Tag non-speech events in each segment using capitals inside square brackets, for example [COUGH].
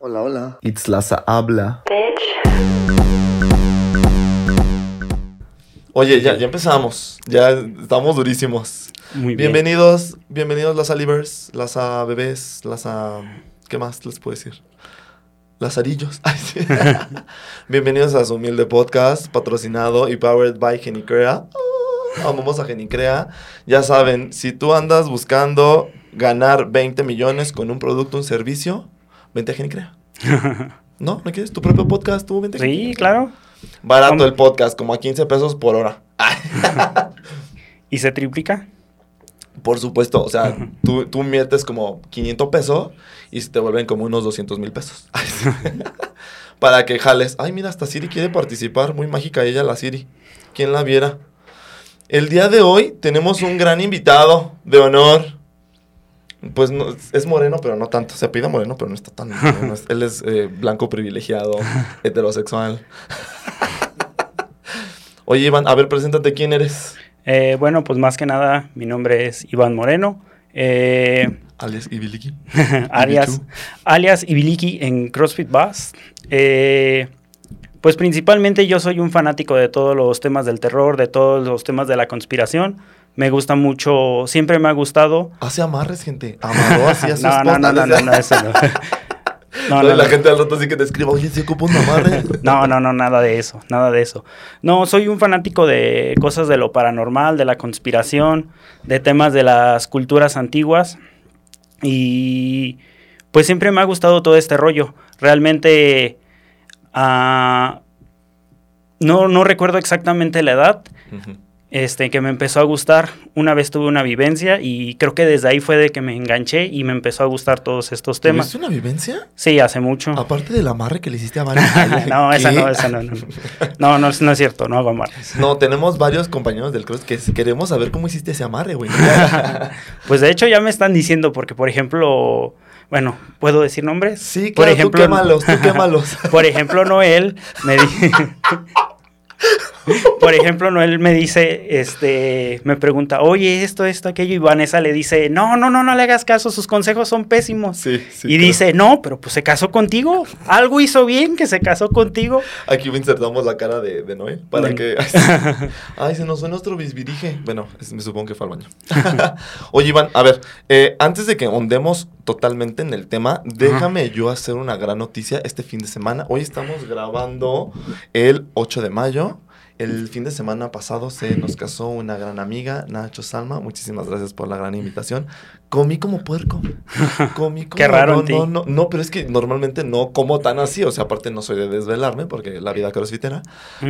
Hola, hola. Itzlaza habla. Oye, ya, ya empezamos. Ya estamos durísimos. Muy bien. Bienvenidos, bienvenidos las Alivers, las a bebés, las a... ¿Qué más les puedo decir? Lazarillos. [LAUGHS] Ay, sí. [LAUGHS] bienvenidos a su humilde podcast, patrocinado y powered by Genicrea. Ah, Amamos a Genicrea. Ya saben, si tú andas buscando ganar 20 millones con un producto un servicio, vente a Genicrea. [LAUGHS] ¿No? ¿No quieres tu propio podcast? ¿Tú vente a Sí, Genicrea. claro. Barato ¿Cómo? el podcast, como a 15 pesos por hora. [LAUGHS] ¿Y se triplica? Por supuesto, o sea, [LAUGHS] tú, tú inviertes como 500 pesos y se te vuelven como unos 200 mil pesos. Para que jales. Ay, mira, hasta Siri quiere participar. Muy mágica ella, la Siri. ¿Quién la viera? El día de hoy tenemos un gran invitado de honor. Pues no, es moreno, pero no tanto. Se pide moreno, pero no está tan moreno. [LAUGHS] Él es eh, blanco privilegiado, [LAUGHS] heterosexual. [LAUGHS] Oye, Iván, a ver, preséntate quién eres. Eh, bueno, pues más que nada, mi nombre es Iván Moreno, eh, Alias Ibiliki. alias, alias Ibiliki en CrossFit Bass. Eh, pues principalmente yo soy un fanático de todos los temas del terror, de todos los temas de la conspiración. Me gusta mucho, siempre me ha gustado. Hace amarres, gente. Amarró así a su No, esposa. no, no, no, eso no. [LAUGHS] No, Toda no, la no. gente al rato así que te escriba, oye, se ocupa un amarre. [LAUGHS] No, no, no, nada de eso, nada de eso. No, soy un fanático de cosas de lo paranormal, de la conspiración, de temas de las culturas antiguas. Y pues siempre me ha gustado todo este rollo. Realmente ah, no, no recuerdo exactamente la edad. Este, que me empezó a gustar. Una vez tuve una vivencia y creo que desde ahí fue de que me enganché y me empezó a gustar todos estos temas. ¿Tuviste una vivencia? Sí, hace mucho. Aparte del amarre que le hiciste a Vane. [LAUGHS] no, esa no, esa no, no. No, no, no, es- no es cierto, no hago amarres. No, tenemos varios compañeros del cross que queremos saber cómo hiciste ese amarre, güey. [LAUGHS] Pues de hecho ya me están diciendo, porque por ejemplo, bueno, ¿puedo decir nombres? Sí, por claro, ejemplo, tú quémalos, tú [LAUGHS] quémalos. Por ejemplo, Noel me dice... Por ejemplo, Noel me dice, este, me pregunta, oye, esto, esto, aquello, y Vanessa le dice, no, no, no, no le hagas caso, sus consejos son pésimos. Sí, sí. y claro. dice, no, pero pues se casó contigo, algo hizo bien que se casó contigo. Aquí insertamos la cara de, de Noel para Mm. que... [LAUGHS] Ay, se nos fue nuestro bisbirige. Bueno, es- me supongo que fue al baño. [LAUGHS] Oye, Iván, a ver, eh, antes de que ahondemos totalmente en el tema, déjame yo hacer una gran noticia este fin de semana. Hoy estamos grabando el 8 de mayo. El fin de semana pasado se nos casó una gran amiga, Nacho Salma. Muchísimas gracias por la gran invitación. Comí como puerco. [LAUGHS] Comí como... Qué raro no, en ti. no, no, no, pero es que normalmente no como tan así. O sea, aparte no soy de desvelarme porque la vida crossfitera.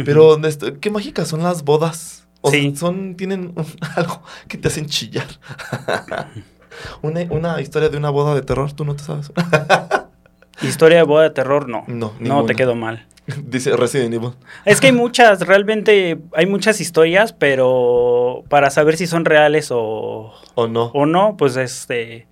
Pero esto- qué mágicas son las bodas. O Sí. son, tienen [LAUGHS] algo que te hacen chillar. [LAUGHS] una, una historia de una boda de terror, ¿tú no te sabes? Historia de boda de terror, no. No, No, ninguna. te quedó mal. [LAUGHS] Dice Resident Evil. Es que hay muchas, realmente hay muchas historias, pero para saber si son reales o, ¿O no? o no, pues este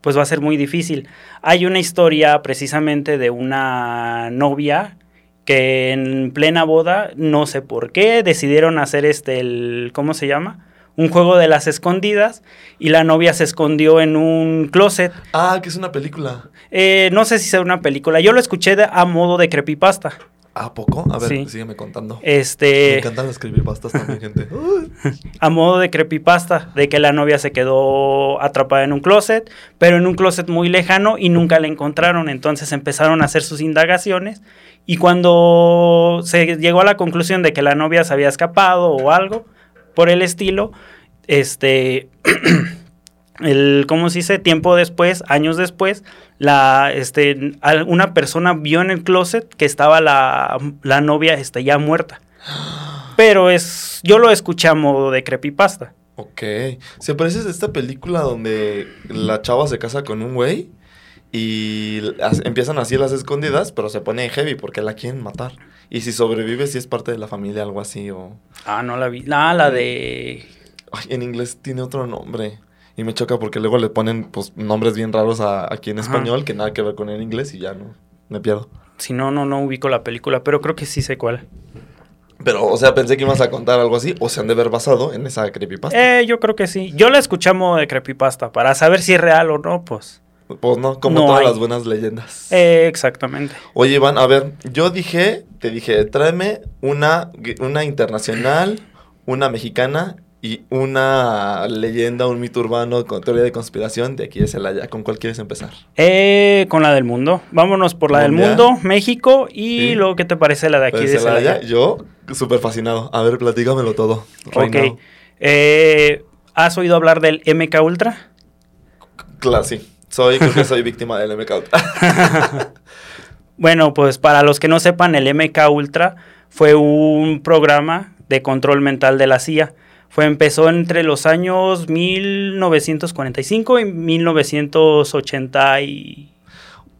pues va a ser muy difícil. Hay una historia precisamente de una novia que en plena boda, no sé por qué, decidieron hacer este el ¿cómo se llama? Un juego de las escondidas y la novia se escondió en un closet. Ah, que es una película. Eh, no sé si sea una película. Yo lo escuché de- a modo de creepypasta. ¿A poco? A ver, Sí. sígueme contando. Este, Me encantan las creepypastas también, gente. [LAUGHS] A modo de creepypasta, de que la novia se quedó atrapada en un closet, pero en un closet muy lejano y nunca la encontraron. Entonces empezaron a hacer sus indagaciones y cuando se llegó a la conclusión de que la novia se había escapado o algo por el estilo, este, [CLEARS THROAT] el, ¿cómo se dice? Tiempo después, años después, la, este, una persona vio en el closet que estaba la, la novia este, ya muerta. [GASPS] Pero es, yo lo escuché a modo de creepypasta. Ok. Se parece a esta película donde la chava se casa con un güey y empiezan así las escondidas, pero se pone heavy porque la quieren matar. Y si sobrevive, si es parte de la familia, algo así, o... Ah, no la vi. Ah, la de... Ay, en inglés tiene otro nombre. Y me choca porque luego le ponen pues nombres bien raros a, aquí en Ajá. español que nada que ver con el inglés y ya no, me pierdo. Si no, no, no ubico la película, pero creo que sí sé cuál. Pero, o sea, pensé que ibas a contar algo así, o se han de ver basado en esa creepypasta. Eh, yo creo que sí. Yo la modo de creepypasta, para saber si es real o no, pues. Pues no, como No todas hay. las buenas leyendas. Eh, exactamente. Oye, Iván, a ver, yo dije, te dije, tráeme una, una internacional, una mexicana y una leyenda, un mito urbano con teoría de conspiración de aquí de Celaya. ¿Con cuál quieres empezar? Eh, con la del mundo. Vámonos por la del mundo, México. Y Sí. luego, ¿qué te parece la de aquí ¿De de Celaya? Celaya? Yo, súper fascinado. A ver, platícamelo todo. Ok. Eh, ¿Has oído hablar del MK Ultra? Claro, sí. Soy, creo que soy [LAUGHS] víctima del MK Ultra. [LAUGHS] Bueno, pues para los que no sepan, el MK Ultra fue un programa de control mental de la CIA. Fue, empezó entre los años 1945 y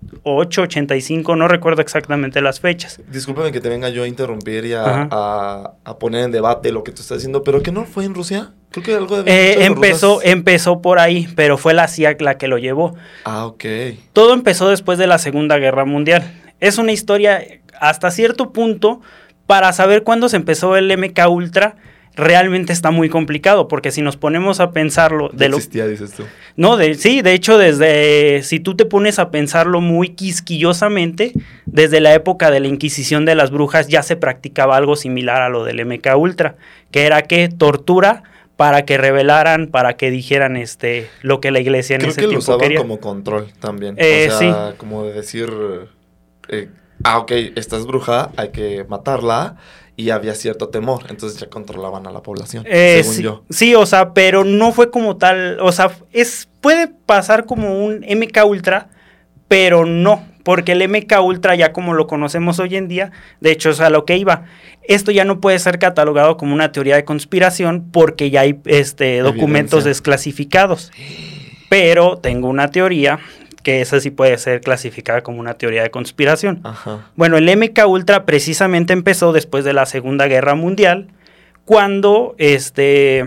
1988, 85, no recuerdo exactamente las fechas. Discúlpame que te venga yo a interrumpir y a, a- a poner en debate lo que tú estás diciendo, pero que no fue en Rusia. Creo que algo de Eh, empezó, empezó por ahí, pero fue la CIA la que lo llevó. Ah, ok. Todo empezó después de la Segunda Guerra Mundial. Es una historia hasta cierto punto para saber cuándo se empezó el MK Ultra. Realmente está muy complicado porque si nos ponemos a pensarlo de lo existía, dices tú. no, de, sí, de hecho, desde, si tú te pones a pensarlo muy quisquillosamente, desde la época de la Inquisición de las Brujas ya se practicaba algo similar a lo del MK Ultra, que era que tortura para que revelaran, para que dijeran este lo que la iglesia en Creo ese que lo tiempo usaban quería. como control también. Eh, o sea, como de decir, eh, ah, ok, esta es bruja, hay que matarla. Y había cierto temor, entonces ya controlaban a la población, Eh, según sí, yo. sí, o sea, pero no fue como tal, o sea, es puede pasar como un MK Ultra, pero no, porque el MK Ultra ya como lo conocemos hoy en día, de hecho es a lo que iba. Esto ya no puede ser catalogado como una teoría de conspiración porque ya hay este documentos Evidencia. desclasificados. Pero tengo una teoría que esa sí puede ser clasificada como una teoría de conspiración. Ajá. Bueno, el MK Ultra precisamente empezó después de la Segunda Guerra Mundial, cuando este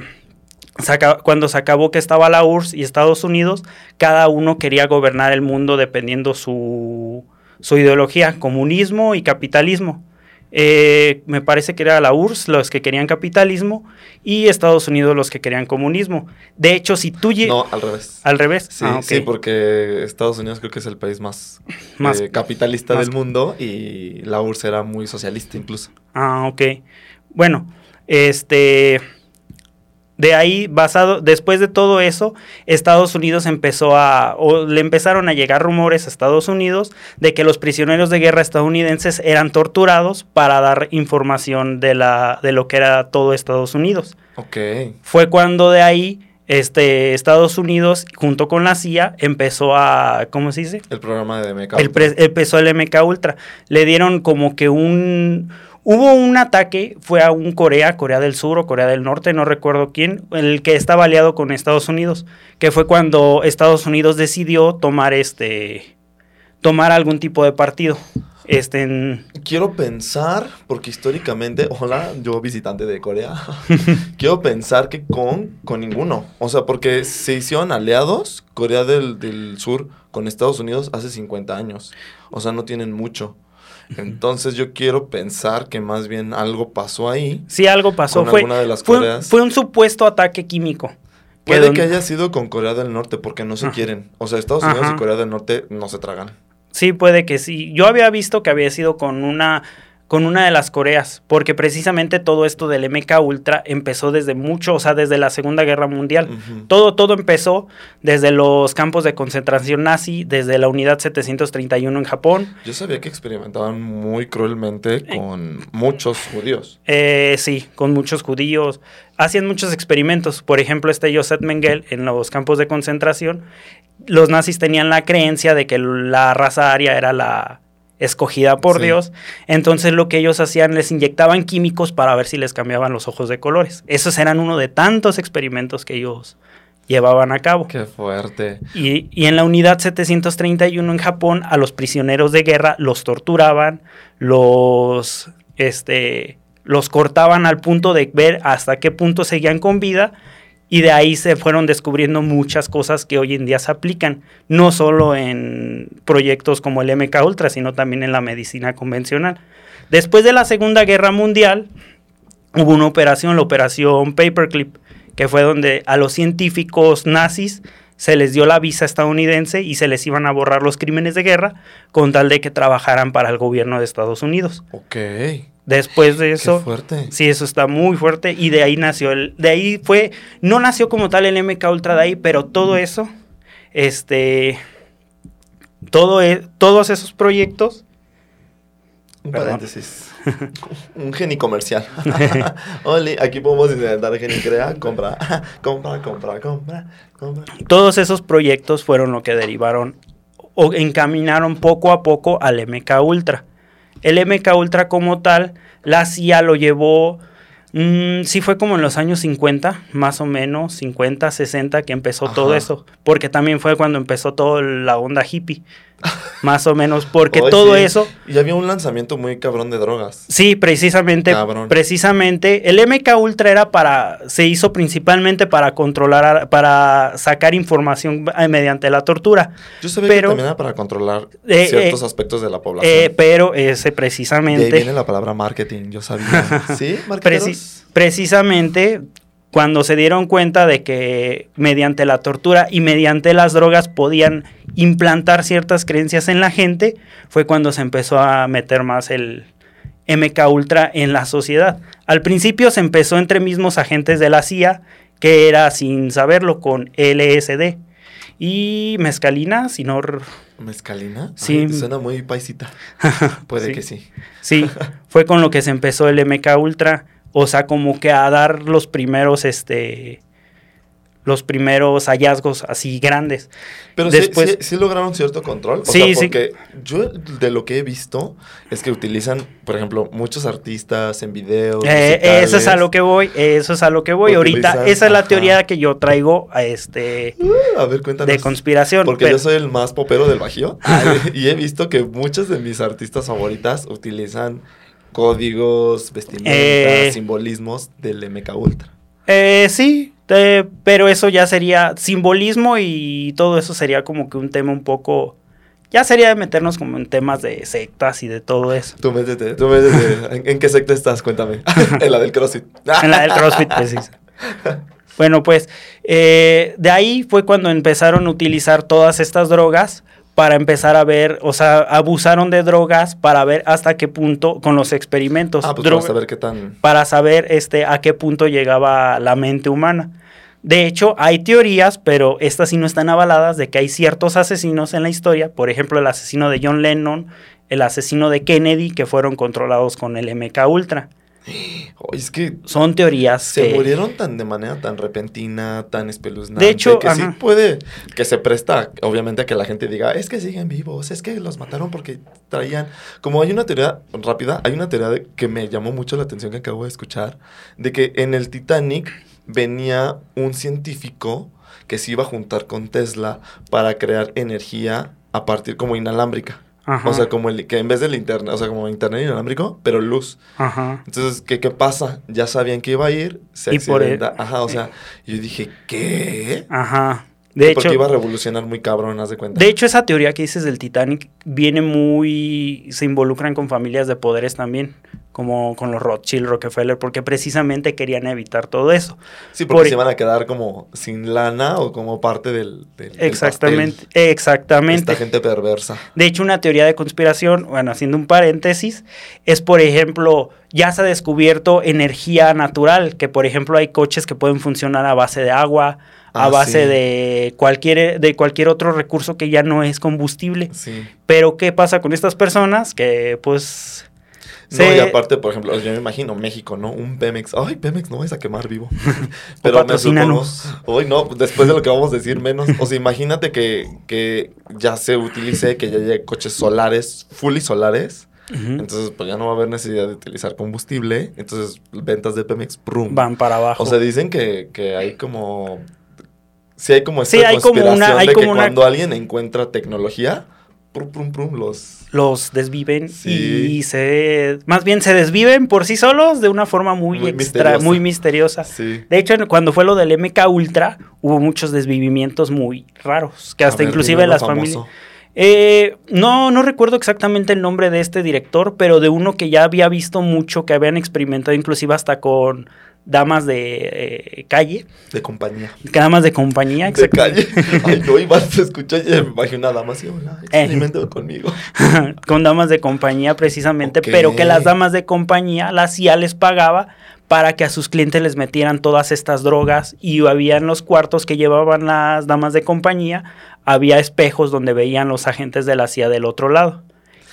cuando se acabó que estaba la URSS y Estados Unidos, cada uno quería gobernar el mundo dependiendo su, su ideología, comunismo y capitalismo. Eh, me parece que era la URSS los que querían capitalismo y Estados Unidos los que querían comunismo. De hecho, si tú... No, al revés. Al revés. Sí, Ah, sí, porque Estados Unidos creo que es el país más, [LAUGHS] Más- eh, capitalista más- del mundo y la URSS era muy socialista incluso. Ah, ok. Bueno, este. De ahí, basado, después de todo eso, Estados Unidos empezó a, o le empezaron a llegar rumores a Estados Unidos de que los prisioneros de guerra estadounidenses eran torturados para dar información de, la, de lo que era todo Estados Unidos. Ok. Fue cuando de ahí, este, Estados Unidos, junto con la CIA, empezó a, ¿cómo se dice? El programa de MK. El pre- empezó el MK Ultra. Le dieron como que un... Hubo un ataque, fue a un Corea, Corea del Sur o Corea del Norte, no recuerdo quién, el que estaba aliado con Estados Unidos, que fue cuando Estados Unidos decidió tomar este tomar algún tipo de partido. Este Quiero pensar, porque históricamente, [LAUGHS] hola, yo visitante de Corea, [LAUGHS] quiero pensar que con, con ninguno. O sea, porque se hicieron aliados Corea del, del Sur con Estados Unidos hace 50 años. O sea, no tienen mucho. Entonces yo quiero pensar que más bien algo pasó ahí. sí algo pasó, Con fue, alguna de las fue, un supuesto ataque químico. Puede que haya sido con Corea del Norte porque no se Ajá. quieren. O sea, Estados Unidos Ajá. y Corea del Norte no se tragan. Sí, puede que sí. Yo había visto que había sido con una con una de las Coreas, porque precisamente todo esto del MK Ultra empezó desde mucho, o sea, desde la Segunda Guerra Mundial. Todo, todo empezó desde los campos de concentración nazi, desde la unidad 731 en Japón. Yo sabía que experimentaban muy cruelmente con muchos judíos. Eh, sí, con muchos judíos. Hacían muchos experimentos. Por ejemplo, este Joseph Mengele en los campos de concentración. Los nazis tenían la creencia de que la raza aria era la escogida por Sí. Dios. Entonces lo que ellos hacían, les inyectaban químicos para ver si les cambiaban los ojos de colores. Esos eran uno de tantos experimentos que ellos llevaban a cabo. Qué fuerte. Y, y en la unidad 731 en Japón, a los prisioneros de guerra los torturaban, los, este, los cortaban al punto de ver hasta qué punto seguían con vida. Y de ahí se fueron descubriendo muchas cosas que hoy en día se aplican, no solo en proyectos como el MK Ultra, sino también en la medicina convencional. Después de la Segunda Guerra Mundial, hubo una operación, la operación Paperclip, que fue donde a los científicos nazis se les dio la visa estadounidense y se les iban a borrar los crímenes de guerra con tal de que trabajaran para el gobierno de Estados Unidos. Ok. Después de eso, Qué fuerte. sí, eso está muy fuerte y de ahí nació el, de ahí fue, no nació como tal el MK Ultra de ahí, pero todo eso, este, todo, e- todos esos proyectos, Un paréntesis. [LAUGHS] Un geni comercial. [LAUGHS] Oli, aquí podemos intentar geni crea, compra, [LAUGHS] compra, compra, compra, compra. todos esos proyectos fueron lo que derivaron o encaminaron poco a poco al MK Ultra. El MK Ultra como tal, la CIA lo llevó, mm, sí fue como en los años 50, más o menos, 50, 60, que empezó todo eso, porque también fue cuando empezó toda la onda hippie, [LAUGHS] más o menos, porque todo sí. eso... Y había un lanzamiento muy cabrón de drogas. Sí, precisamente, Cabrón. precisamente, el MK Ultra era para, se hizo principalmente para controlar, para sacar información eh, mediante la tortura. Yo sabía Pero- que también era para controlar Eh, ciertos eh, aspectos de la población. Eh, pero ese de ahí precisamente, viene la palabra marketing, yo sabía. [LAUGHS] ¿Sí? Preci- precisamente cuando se dieron cuenta de que mediante la tortura y mediante las drogas podían implantar ciertas creencias en la gente, fue cuando se empezó a meter más el MK Ultra en la sociedad. Al principio se empezó entre mismos agentes de la CIA, que era sin saberlo con LSD. Y mezcalina, si no ¿Mezcalina? Sí. Ay, suena muy paisita. [LAUGHS] Puede Sí. que sí. Sí, fue con lo que se empezó el MK Ultra. O sea, como que a dar los primeros, este. Los primeros hallazgos así grandes. Pero Después- sí, sí- sí lograron cierto control. O Sí, sea, sí. porque yo de lo que he visto es que utilizan, por ejemplo, muchos artistas en videos. Eh, eso es a lo que voy, eso es a lo que voy. Ahorita, esa es la ajá. teoría que yo traigo a este Uh, a ver, cuéntanos. de conspiración. Porque pero- yo soy el más popero del Bajío. [LAUGHS] y he visto que muchas de mis artistas favoritas utilizan códigos, vestimentas, Eh. simbolismos del MK Ultra. Eh, sí, eh, pero eso ya sería simbolismo y todo eso sería como que un tema un poco... Ya sería de meternos como en temas de sectas y de todo eso. Tú métete, tú métete. [LAUGHS] ¿En, en qué secta estás? Cuéntame. [LAUGHS] en la del CrossFit. [LAUGHS] En la del CrossFit, precisa. Bueno, pues eh, de ahí fue cuando empezaron a utilizar todas estas drogas para empezar a ver, o sea, abusaron de drogas para ver hasta qué punto, con los experimentos, Ah, pues para saber qué tan... para saber este, a qué punto llegaba la mente humana. De hecho, hay teorías, pero estas sí no están avaladas, de que hay ciertos asesinos en la historia, por ejemplo, el asesino de John Lennon, el asesino de Kennedy, que fueron controlados con el MK Ultra. Oye, es que Son teorías se que- murieron tan de manera tan repentina, tan espeluznante. De hecho, que sí puede, que se presta, obviamente, a que la gente diga, es que siguen vivos, es que los mataron porque traían. Como hay una teoría rápida, hay una teoría de- que me llamó mucho la atención que acabo de escuchar, de que en el Titanic venía un científico que se iba a juntar con Tesla para crear energía a partir como inalámbrica. Ajá, O sea, como el, que en vez del internet, o sea, como internet inalámbrico, pero luz. ajá. Entonces, ¿qué, ¿qué pasa? Ya sabían que iba a ir, se accidenta. el- Ajá, o sea, yo dije, ¿qué? Ajá. De Porque hecho, iba a revolucionar muy cabrón, haz de cuenta. de hecho, esa teoría que dices del Titanic viene muy. se involucran con familias de poderes también, como con los Rothschild, Rockefeller, porque precisamente querían evitar todo eso. sí, porque por- se iban a quedar como sin lana o como parte del. Exactamente, exactamente. Esta gente perversa. De hecho, una teoría de conspiración, bueno, haciendo un paréntesis, es por ejemplo, ya se ha descubierto energía natural, que por ejemplo hay coches que pueden funcionar a base de agua, a Ah, base sí. de cualquier de cualquier otro recurso que ya no es combustible. Sí. Pero ¿qué pasa con estas personas que pues No, se- y aparte, por ejemplo, yo me imagino México, ¿no? Un Pemex. Ay, Pemex, no vais a quemar vivo. [LAUGHS] [LAUGHS] Pero me supongo. Hoy no, después de lo que vamos a decir, menos. O sea, imagínate que, que ya se utilice, que ya haya coches solares, fully solares. Entonces, pues ya no va a haber necesidad de utilizar combustible. Entonces, ventas de Pemex, prum. van para abajo. O sea, dicen que, que hay como. Sí, hay como esta Sí, hay como una- conspiración hay de como que una- cuando alguien encuentra tecnología, prum, prum, prum, los. los desviven Sí. y se más bien se desviven por sí solos de una forma muy, Muy extra, misteriosa. muy misteriosa. Sí. De hecho, cuando fue lo del MK Ultra, hubo muchos desvivimientos muy raros, que hasta ver, inclusive las familias... Eh, no, no recuerdo exactamente el nombre de este director, pero de uno que ya había visto mucho, que habían experimentado inclusive hasta con damas de eh, calle. De compañía. Damas de compañía, De calle. [LAUGHS] Ay, no, igual se escucha y me imagino una dama así, hola, experimento Eh. conmigo. [LAUGHS] con damas de compañía precisamente, pero que las damas de compañía, la CIA les pagaba para que a sus clientes les metieran todas estas drogas y había en los cuartos que llevaban las damas de compañía, había espejos donde veían los agentes de la CIA del otro lado.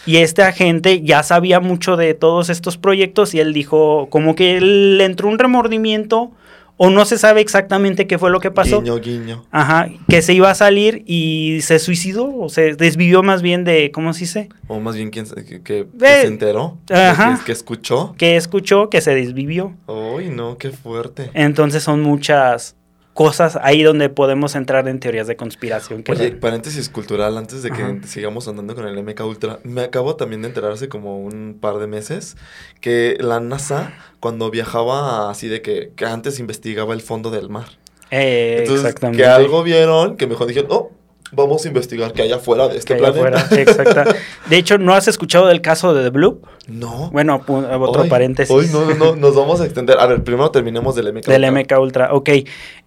Y este agente ya sabía mucho de todos estos proyectos y él dijo, como que le entró un remordimiento o no se sabe exactamente qué fue lo que pasó. Guiño, guiño. Ajá, que se iba a salir y se suicidó, o se desvivió más bien de, ¿cómo se dice? O más bien, ¿quién se- que, que- que Ve. se enteró? Ajá. Que, que escuchó. Que escuchó que se desvivió. Uy, no, qué fuerte. Entonces son muchas cosas ahí donde podemos entrar en teorías de conspiración. que Oye, paréntesis cultural, antes de que Ajá. sigamos andando con el MK Ultra, me acabo también de enterar hace como un par de meses que la NASA, cuando viajaba así de que, que antes investigaba el fondo del mar. Eh, Entonces, exactamente. que algo vieron, que mejor dijeron, oh, vamos a investigar qué hay afuera de Que este allá planeta. afuera, exacta. [LAUGHS] De hecho, ¿no has escuchado del caso de The Blue? No. Bueno, otro Hoy- paréntesis. Hoy no, no, no, nos vamos a extender. A ver, primero terminemos del MK Del Ultra. MK Ultra, ok.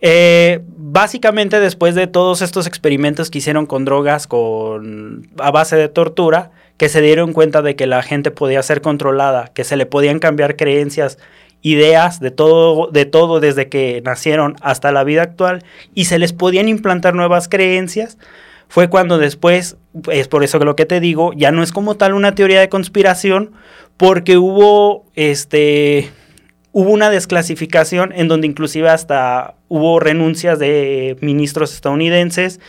Eh, básicamente después de todos estos experimentos que hicieron con drogas con, a base de tortura, que se dieron cuenta de que la gente podía ser controlada, que se le podían cambiar creencias, ideas de todo, de todo desde que nacieron hasta la vida actual y se les podían implantar nuevas creencias, fue cuando después, es por eso que lo que te digo, ya no es como tal una teoría de conspiración, porque hubo este hubo una desclasificación en donde inclusive hasta hubo renuncias de ministros estadounidenses.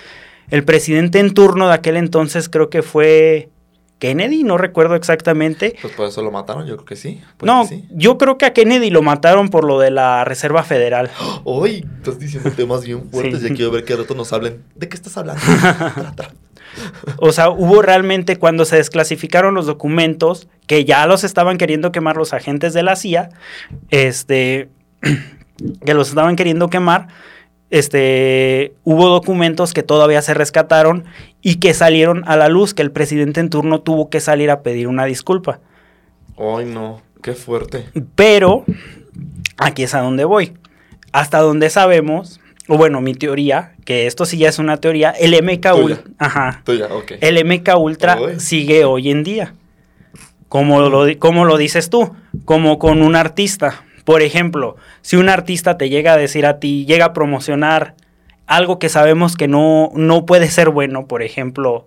El presidente en turno de aquel entonces creo que fue Kennedy, no recuerdo exactamente. Pues por eso lo mataron, yo creo que sí. puede No, que sí. yo creo que a Kennedy lo mataron por lo de la Reserva Federal. [GASPS] Hoy estás diciendo temas bien fuertes Sí. y quiero ver qué rato nos hablen. ¿De qué estás hablando? [LAUGHS] O sea, hubo realmente cuando se desclasificaron los documentos, que ya los estaban queriendo quemar los agentes de la CIA, este, [CLEARS THROAT] que los estaban queriendo quemar, este, hubo documentos que todavía se rescataron y que salieron a la luz, que el presidente en turno tuvo que salir a pedir una disculpa. Ay, no, qué fuerte. Pero, aquí es a donde voy. Hasta donde sabemos, o bueno, mi teoría, que esto sí ya es una teoría, el MK. Ultra, ajá, el MK Ultra Uy. sigue hoy en día. Como lo, como lo dices tú, como con un artista. Por ejemplo, si un artista te llega a decir a ti, llega a promocionar algo que sabemos que no, no puede ser bueno, por ejemplo,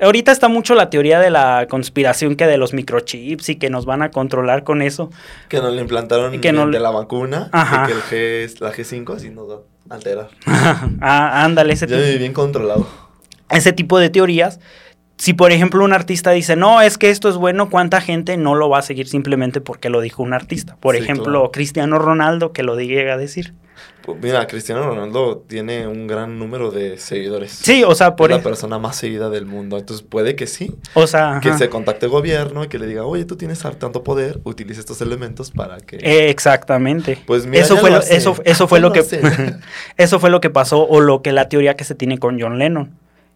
ahorita está mucho la teoría de la conspiración que de los microchips y que nos van a controlar con eso. Que nos le implantaron que no de la vacuna. Ajá. Y que el G, es- la G5 así nos va a alterar. [LAUGHS] ah, ándale, ese Ya tipo- me vi bien controlado. ese tipo de teorías. Si por ejemplo un artista dice, no, es que esto es bueno, ¿cuánta gente no lo va a seguir simplemente porque lo dijo un artista? Por Sí, ejemplo, claro. Cristiano Ronaldo, que lo llega a decir. Pues mira, Cristiano Ronaldo tiene un gran número de seguidores. Sí, o sea, por es la persona más seguida del mundo. Entonces puede que sí. O sea, Que ajá. se contacte gobierno y que le diga, oye, tú tienes tanto poder, utiliza estos elementos para que... Eh, exactamente. Pues mira, eso fue lo eso, eso fue lo lo que [LAUGHS] eso fue lo que pasó o lo que la teoría que se tiene con John Lennon,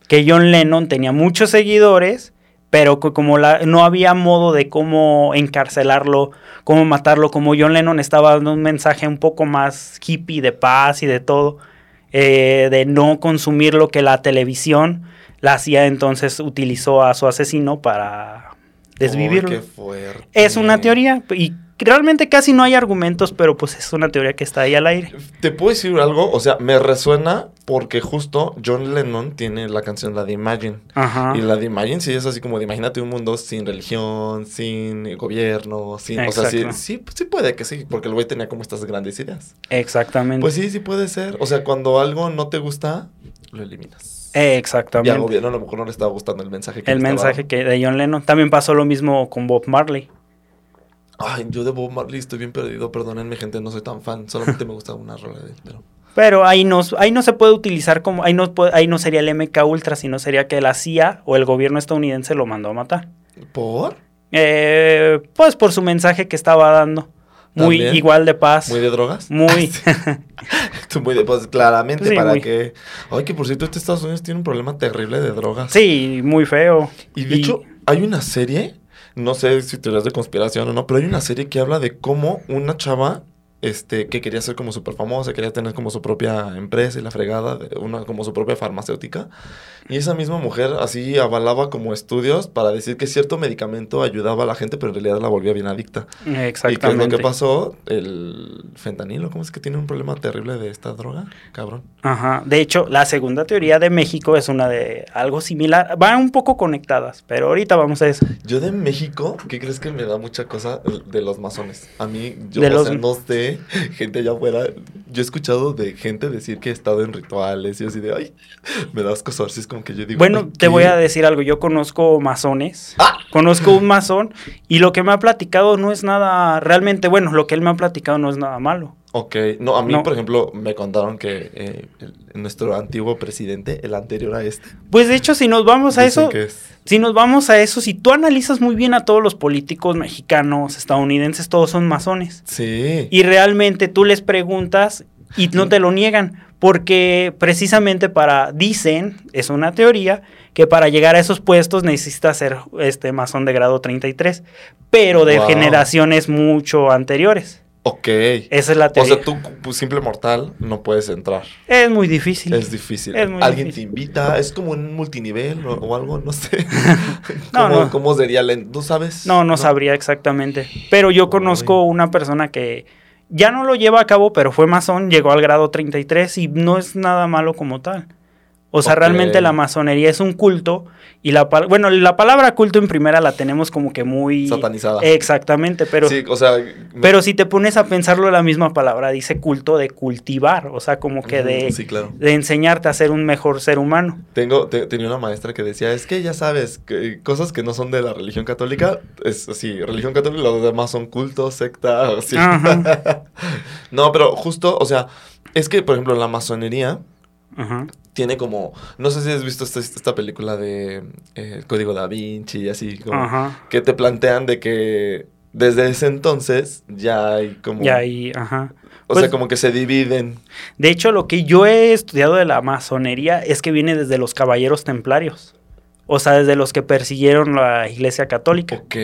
que John Lennon tenía muchos seguidores, pero que como la, no había modo de cómo encarcelarlo, cómo matarlo, como John Lennon estaba dando un mensaje un poco más hippie de paz y de todo, eh, de no consumir lo que la televisión la hacía, entonces utilizó a su asesino para desvivirlo. Ay, qué fuerte. Es una teoría y realmente casi no hay argumentos, pero pues es una teoría que está ahí al aire. ¿Te puedo decir algo? O sea, me resuena porque justo John Lennon tiene la canción La de Imagine. Ajá. Y la de Imagine sí es así como de imagínate un mundo sin religión, sin gobierno, sin... O sea, sí, Exacto. sí, sí puede que sí, porque el güey tenía como estas grandes ideas. Exactamente. Pues sí, sí puede ser. O sea, cuando algo no te gusta, lo eliminas. Eh, Y al Exactamente. gobierno a lo mejor no le estaba gustando el mensaje que El mensaje que de John Lennon. También pasó lo mismo con Bob Marley. Ay, yo de Bob Marley estoy bien perdido, perdónenme gente, no soy tan fan, solamente me gusta una rola de él, pero... Pero ahí no, ahí no se puede utilizar como, ahí no, ahí no sería el MK Ultra, sino sería que la CIA o el gobierno estadounidense lo mandó a matar. ¿Por? Eh, pues por su mensaje que estaba dando. Muy ¿También? igual de paz. ¿Muy de drogas? Muy. [LAUGHS] Muy de, pues claramente, Sí, para muy. que... Ay, que por cierto, este Estados Unidos tiene un problema terrible de drogas. sí, muy feo. Y de hecho, hay una serie, no sé si teorías de conspiración o no, pero hay una serie que habla de cómo una chava este, que quería ser como súper famosa, quería tener como su propia empresa y la fregada, una, como su propia farmacéutica. Y esa misma mujer así avalaba como estudios para decir que cierto medicamento ayudaba a la gente, pero en realidad la volvía bien adicta. Exactamente. ¿Y qué es lo que pasó? El fentanilo, ¿cómo es que tiene un problema terrible de esta droga? Cabrón. Ajá. De hecho, la segunda teoría de México es una de algo similar. Van un poco conectadas, pero ahorita vamos a eso. Yo de México, ¿qué crees que me da mucha cosa de los masones? A mí, yo De o los- no sé, [LAUGHS] gente allá afuera, yo he escuchado de gente decir que he estado en rituales y así de, ay, me das cosas, como que yo digo, Bueno, "Ay, te ¿qué?". voy a decir algo. Yo conozco masones. ¡Ah! Conozco un masón y lo que me ha platicado no es nada realmente bueno. Lo que él me ha platicado no es nada malo. Ok, no, a mí, No. por ejemplo, me contaron que eh, el- nuestro antiguo presidente, el anterior a este, Pues de hecho, si nos vamos a eso, es... si nos vamos a eso, si tú analizas muy bien a todos los políticos mexicanos, estadounidenses, todos son masones. Sí. Y realmente tú les preguntas y no te lo niegan, porque precisamente para, dicen, es una teoría, que para llegar a esos puestos necesitas ser este masón de grado 33, pero de Wow. generaciones mucho anteriores. Ok. Esa es la O teoría. sea, tú, pues, simple mortal, no puedes entrar. Es muy difícil. Es difícil. Es muy Alguien difícil. te invita, es como un multinivel o, o algo, no sé. [LAUGHS] No, ¿Cómo, no. cómo sería? ¿Tú sabes? No, no, sabría exactamente. Pero yo conozco una persona que ya no lo lleva a cabo, pero fue masón, llegó al grado 33 y no es nada malo como tal. O sea, realmente la masonería es un culto y la bueno, la palabra culto en primera la tenemos como que muy Satanizada. Exactamente, pero sí, o sea... pero si te pones a pensarlo la misma palabra dice culto de cultivar, o sea, como que de Sí, claro. de enseñarte a ser un mejor ser humano. Tengo, te- tenía una maestra que decía, es que ya sabes, que cosas que no son de la religión católica, es así, religión católica, los demás son cultos, secta, [LAUGHS] así. [LAUGHS] No, pero justo, o sea, es que, por ejemplo, la masonería Ajá. Tiene como, no sé si has visto esta, esta película de eh, El Código Da Vinci y así, como, Ajá. que te plantean de que desde ese entonces ya hay como, Y ahí, ajá. o pues- sea, como que se dividen. De hecho, lo que yo he estudiado de la masonería es que viene desde los caballeros templarios. O sea, desde los que persiguieron la iglesia católica. Ok.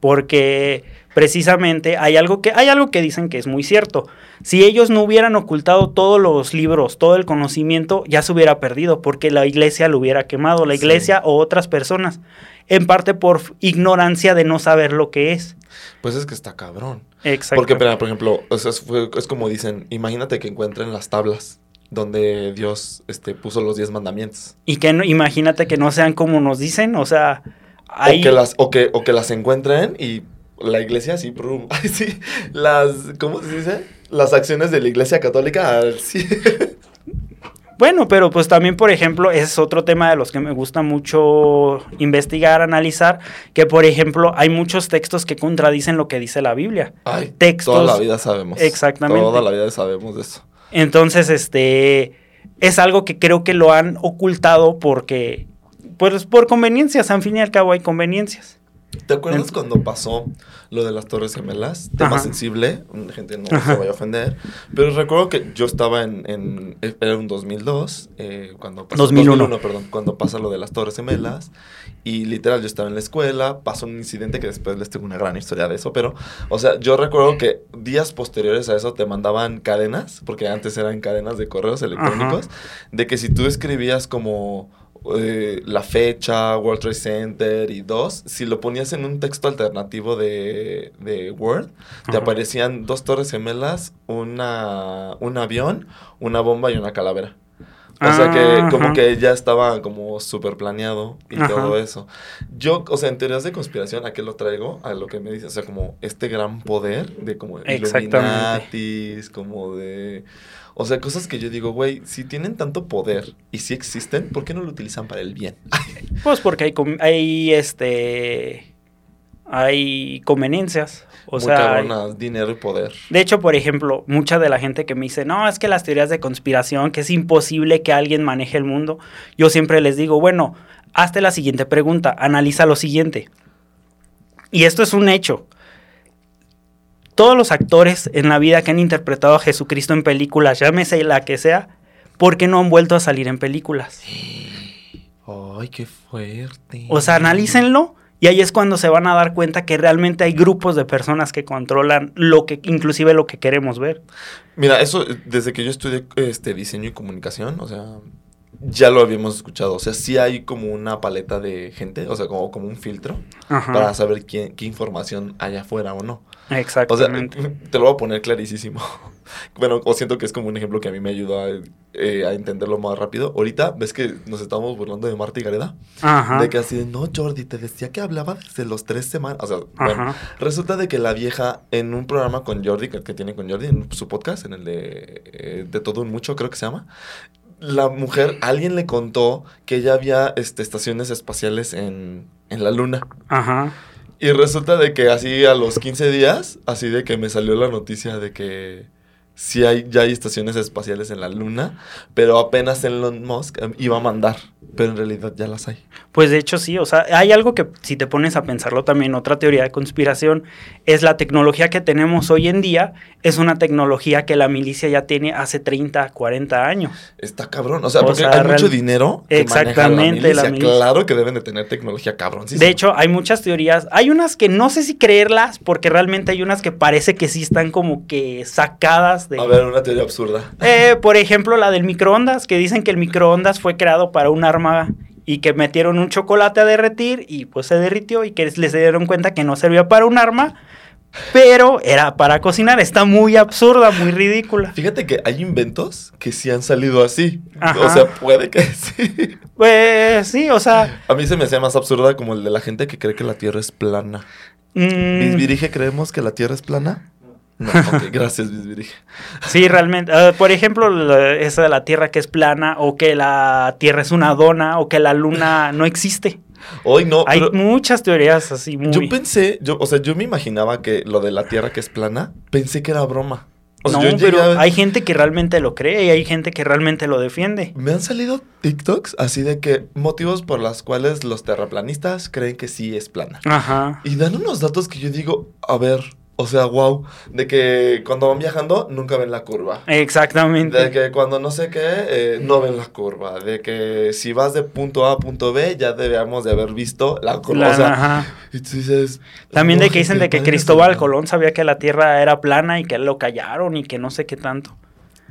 Porque precisamente hay algo que, hay algo que dicen que es muy cierto. Si ellos no hubieran ocultado todos los libros, todo el conocimiento, ya se hubiera perdido, porque la iglesia lo hubiera quemado, la Sí. iglesia o otras personas. En parte por ignorancia de no saber lo que es. Pues es que está cabrón. Exacto. Porque, por ejemplo, es, como dicen, imagínate que encuentren las tablas donde Dios este, puso los diez mandamientos. Y que no, imagínate que no sean como nos dicen, o sea, hay... O, que las, o, que, o que las encuentren y la iglesia así, [LAUGHS] brum, ay, sí, las, ¿cómo se dice? Las acciones de la iglesia católica, al sí. Bueno, pero pues también, por ejemplo, es otro tema de los que me gusta mucho investigar, analizar, que por ejemplo hay muchos textos que contradicen lo que dice la Biblia. Ay, Textos. Toda la vida sabemos. Exactamente. Toda la vida sabemos de eso. Entonces, este, es algo que creo que lo han ocultado porque, pues por conveniencias, al fin y al cabo hay conveniencias. ¿Te acuerdas En- cuando pasó lo de las Torres Gemelas? Tema Ajá. sensible, la gente no Ajá. se vaya a ofender. Pero recuerdo que yo estaba en, en era un 2002, eh, cuando pasó, 2001. perdón, cuando pasa lo de las Torres Gemelas. Y literal, yo estaba en la escuela, pasó un incidente que después les tengo una gran historia de eso, pero, o sea, yo recuerdo que días posteriores a eso te mandaban cadenas, porque antes eran cadenas de correos electrónicos, de que si tú escribías como eh, la fecha, World Trade Center y dos, si lo ponías en un texto alternativo de, de Word, te aparecían dos torres gemelas, una, un avión, una bomba y una calavera. O sea que como Ajá. que ya estaba como súper planeado y Ajá. todo eso. Yo, o sea, en teorías de conspiración, ¿a qué lo traigo? A lo que me dice, o sea, como este gran poder de como. Illuminatis, como de... O sea, cosas que yo digo, güey, si tienen tanto poder y si existen, ¿por qué no lo utilizan para el bien? [LAUGHS] Pues porque hay, hay este, hay conveniencias. O Muy sea, hay- dinero y poder. De hecho, por ejemplo, mucha de la gente que me dice, no, es que las teorías de conspiración, que es imposible que alguien maneje el mundo, yo siempre les digo, bueno, hazte la siguiente pregunta, analiza lo siguiente. Y esto es un hecho. Todos los actores en la vida que han interpretado a Jesucristo en películas, llámese la que sea, ¿por qué no han vuelto a salir en películas? [GASPS] Ay, qué fuerte. O sea, analícenlo Y ahí es cuando se van a dar cuenta que realmente hay grupos de personas que controlan lo que, inclusive lo que queremos ver. Mira, eso desde que yo estudié este diseño y comunicación, o sea, ya lo habíamos escuchado. O sea, sí hay como una paleta de gente, o sea, como, como un filtro Ajá. para saber quién, qué información hay afuera o no. O sea, Exactamente. [LAUGHS] te lo voy a poner clarísimo. Bueno, o siento que es como un ejemplo que a mí me ayudó a, eh, a entenderlo más rápido. Ahorita, ¿ves que nos estamos burlando de Marta y Gareda? Ajá. De que así de, no, Jordi, te decía que hablaba desde los tres semanas. O sea, bueno, resulta de que la vieja en un programa con Jordi, que, que tiene con Jordi, en su podcast, en el de, eh, de Todo un Mucho, creo que se llama, la mujer, alguien le contó que ya había este, estaciones espaciales en, en la luna. Ajá. Y resulta de que así a los 15 días, así de que me salió la noticia de que sí hay, ya hay estaciones espaciales en la luna, pero apenas Elon Musk eh, iba a mandar, pero en realidad ya las hay. Pues de hecho sí, o sea, hay algo que si te pones a pensarlo también, otra teoría de conspiración, es la tecnología que tenemos hoy en día, es una tecnología que la milicia ya tiene hace 30, 40 años. Está cabrón, o sea, O porque sea, hay real- mucho dinero que Exactamente, maneja la la milicia. milicia. Claro que deben de tener tecnología cabrón. De hecho, hay muchas teorías, hay unas que no sé si creerlas, porque realmente hay unas que parece que sí están como que sacadas de... A ver, una teoría absurda. Eh, por ejemplo, la del microondas, que dicen que el microondas fue creado para un arma y que metieron un chocolate a derretir y pues se derritió y que les dieron cuenta que no servía para un arma, pero era para cocinar. Está muy absurda, muy ridícula. Fíjate que hay inventos que sí han salido así. Ajá. O sea, puede que [LAUGHS] sí. Pues sí, o sea... A mí se me hacía más absurda como el de la gente que cree que la Tierra es plana. mm, ¿Bisbirige creemos que la Tierra es plana? No, [LAUGHS] ok, gracias, Bisbirige. sí, realmente. eh, por ejemplo, la- esa de la Tierra que es plana o que la Tierra es una dona o que la Luna no existe. Hoy no, Hay pero muchas teorías así muy... yo pensé, yo, o sea, yo me imaginaba que lo de la Tierra que es plana, pensé que era broma. O sea, no, pero a- hay gente que realmente lo cree y hay gente que realmente lo defiende. Me han salido TikToks así de que motivos por los cuales los terraplanistas creen que sí es plana. Ajá. Y dan unos datos que yo digo, a ver, o sea, wow, de que cuando van viajando nunca ven la curva. Exactamente. De que cuando no sé qué, eh, no ven la curva. De que si vas de punto A a punto B, ya debíamos de haber visto la curva. La- o sea, ajá. y tú dices... También de que dicen de que Cristóbal. Colón sabía que la Tierra era plana y que lo callaron y que no sé qué tanto.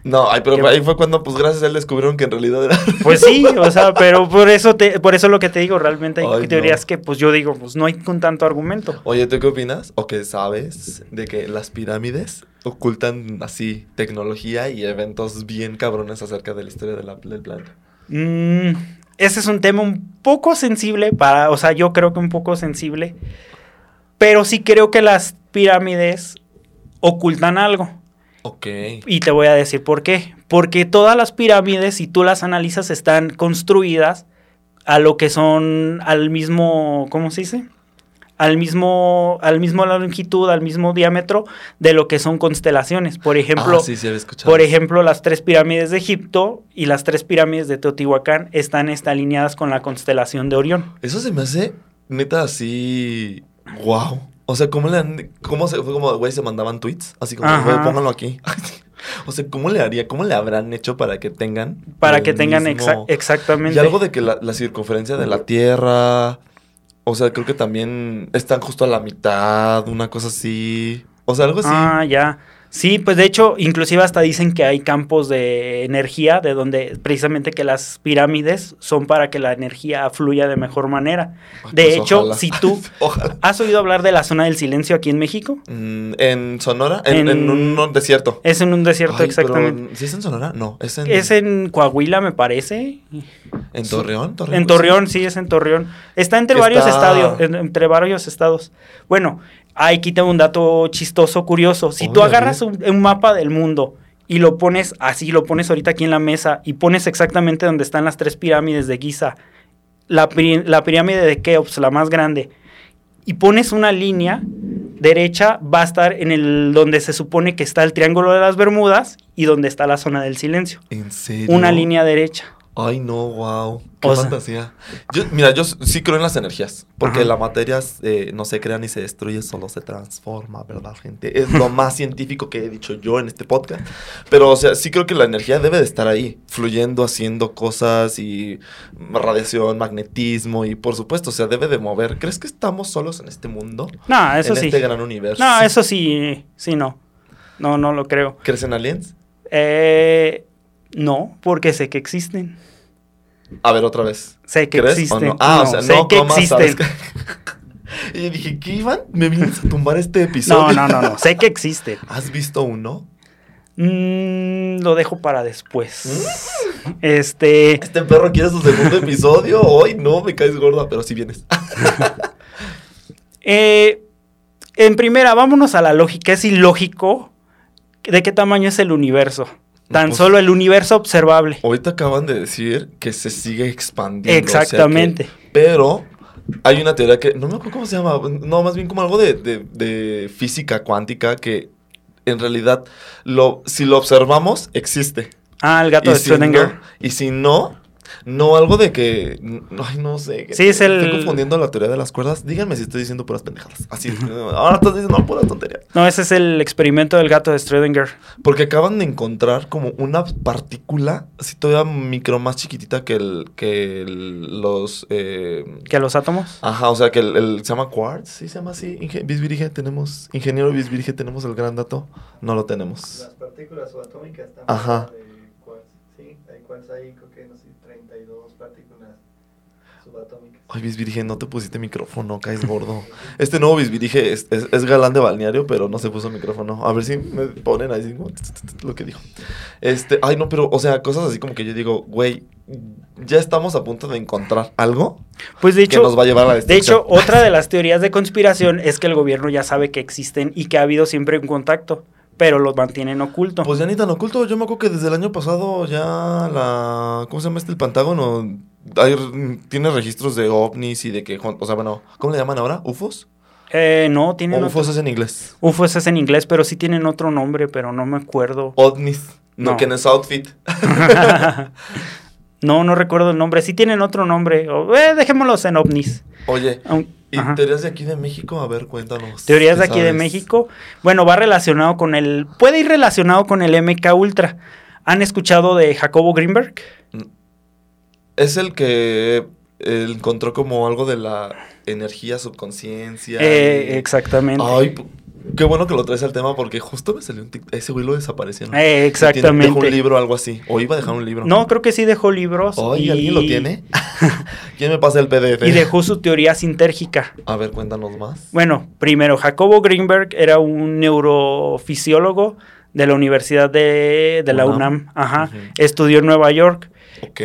No, ay, pero Que- ahí fue cuando, pues gracias a él descubrieron que en realidad era... Pues sí, o sea, pero por eso te, por eso lo que te digo, realmente hay Ay, teorías no. que pues yo digo, pues no hay con tanto argumento. Oye, ¿tú qué opinas? ¿O qué sabes de que las pirámides ocultan así tecnología y eventos bien cabrones acerca de la historia de la- del planeta? Mm, ese es un tema un poco sensible para, o sea, yo creo que un poco sensible, pero sí creo que las pirámides ocultan algo. Ok. Y te voy a decir por qué. Porque todas las pirámides, si tú las analizas, están construidas a lo que son al mismo, ¿cómo se dice? Al mismo, al mismo longitud, al mismo diámetro de lo que son constelaciones. Por ejemplo, ah, sí, por ejemplo, las tres pirámides de Egipto y las tres pirámides de Teotihuacán están este, alineadas con la constelación de Orión. Eso se me hace neta así. Wow. O sea, ¿cómo le han. ¿Cómo se fue como, güey, se mandaban tweets? Así como, güey, pónganlo aquí. [LAUGHS] o sea, ¿cómo le haría? ¿Cómo le habrán hecho para que tengan. Para que tengan mismo- exa- exactamente. Y algo de que la, la circunferencia de la Tierra. O sea, creo que también están justo a la mitad, una cosa así. O sea, algo así. Ah, ya. Sí, pues de hecho, inclusive hasta dicen que hay campos de energía, de donde precisamente que las pirámides son para que la energía fluya de mejor manera. Ay, De pues, hecho, ojalá. si tú [LAUGHS] Ojalá. has oído hablar de la zona del silencio aquí en México, Mm, en Sonora, en, En- en un desierto. es en un desierto Ay, exactamente. pero, ¿Sí es en Sonora? No, es en, Es en Coahuila, me parece. en Torreón. En Torreón, sí, es en Torreón. Está entre varios está- estadios, en- entre varios estados. Bueno, aquí tengo un dato chistoso, curioso. Si tú Órale. agarras un, un mapa del mundo y lo pones así, lo pones ahorita aquí en la mesa y pones exactamente donde están las tres pirámides de Giza, la pirámide de Keops, la más grande, y pones una línea derecha, va a estar en el donde se supone que está el Triángulo de las Bermudas y donde está la zona del silencio. ¿En serio? Una línea derecha. Ay, no, wow. Qué O sea- fantasía. Yo, mira, yo sí creo en las energías. Porque Ajá. la materia eh, no se crea ni se destruye, solo se transforma, ¿verdad, gente? Es lo [LAUGHS] más científico que he dicho yo en este podcast. Pero, o sea, sí creo que la energía debe de estar ahí, fluyendo, haciendo cosas y radiación, magnetismo y, por supuesto, o sea, debe de mover. ¿Crees que estamos solos en este mundo? No, eso en sí. este gran universo. No, eso sí, sí, no. No, no lo creo. ¿Crees en aliens? Eh, no, porque sé que existen. A ver, otra vez. Sé que ¿Crees existen. o no? Ah, o No, sea, sé no que comas, ¿sabes existen. [LAUGHS] y dije, ¿qué, Iván? ¿Me vienes a tumbar este episodio? No, no, no, no. Sé que existen. [LAUGHS] ¿Has visto uno? Mm, lo dejo para después. Este. Este perro quiere su segundo episodio. Hoy no, me caes gorda, pero si vienes. [LAUGHS] eh, en primera, vámonos a la lógica. Es ilógico de qué tamaño es el universo. Tan Pues- solo el universo observable. Ahorita acaban de decir que se sigue expandiendo. o sea que- Exactamente. pero hay una teoría que, no me acuerdo cómo se llama, no, más bien como algo de, de- de física cuántica que en realidad, lo, si lo observamos, existe. Ah, el gato y de si Schrödinger. no- y si no, no algo de que. Ay, no sé. Sí, es el- Estoy confundiendo la teoría de las cuerdas. Díganme si estoy diciendo puras pendejadas. Así. ahora estás diciendo puras tonterías. No, ese es el experimento del gato de Schrödinger. Porque acaban de encontrar como una partícula, así todavía micro más chiquitita que el. que el- los. eh, Que los átomos. Ajá, o sea que el, el- se llama Quartz, sí se llama así. Inge- Bisbirige, tenemos. Ingeniero Bisbirige, tenemos el gran dato. No lo tenemos. Las partículas subatómicas están Ajá. de. Sí, hay creo que no sé, 32 partículas subatómicas. Ay, Bisbirige, no te pusiste micrófono, caes gordo. Este nuevo Bisbirige es, es, es galán de balneario, pero no se puso micrófono. A ver si me ponen ahí lo que dijo. Este, ay, no, pero, o sea, cosas así como que yo digo, güey, ya estamos a punto de encontrar algo Pues de que hecho, nos va a llevar a la de hecho, otra de las teorías de conspiración es que el gobierno ya sabe que existen y que ha habido siempre un contacto, pero los mantienen oculto. Pues ya ni tan oculto. Yo me acuerdo que desde el año pasado ya la. ¿Cómo se llama este? El Pentágono. hay- tiene registros de ovnis y de que. O sea, bueno, ¿cómo le llaman ahora? ¿UFOs? Eh, no, O tienen UFOs otro. es en inglés. UFOs es en inglés, pero sí tienen otro nombre, pero no me acuerdo. OVNIs. No, No. que en es outfit. [LAUGHS] no, no recuerdo el nombre. Sí tienen otro nombre. O, eh, dejémoslos en ovnis. Oye, Aun- ¿y ajá. teorías de aquí de México? A ver, cuéntanos. Teorías de ¿qué aquí de? México. Bueno, va relacionado con el. Puede ir relacionado con el MK Ultra. ¿Han escuchado de Jacobo Greenberg? Es el que eh, encontró como algo de la energía, subconsciencia. Eh, y- exactamente. Ay, qué bueno que lo traes al tema porque justo me salió un tic- Ese güey lo desapareció. ¿no? Eh, exactamente. Dejó un libro o algo así. O iba a dejar un libro. No, creo que sí dejó libros. Oye, y, ¿alguien lo tiene? [LAUGHS] ¿Quién me pasa el PDF? Y dejó su teoría sintérgica. A ver, cuéntanos más. Bueno, primero, Jacobo Greenberg era un neurofisiólogo de la Universidad de, de la UNAM. UNAM. Ajá. Estudió en Nueva York. Ok.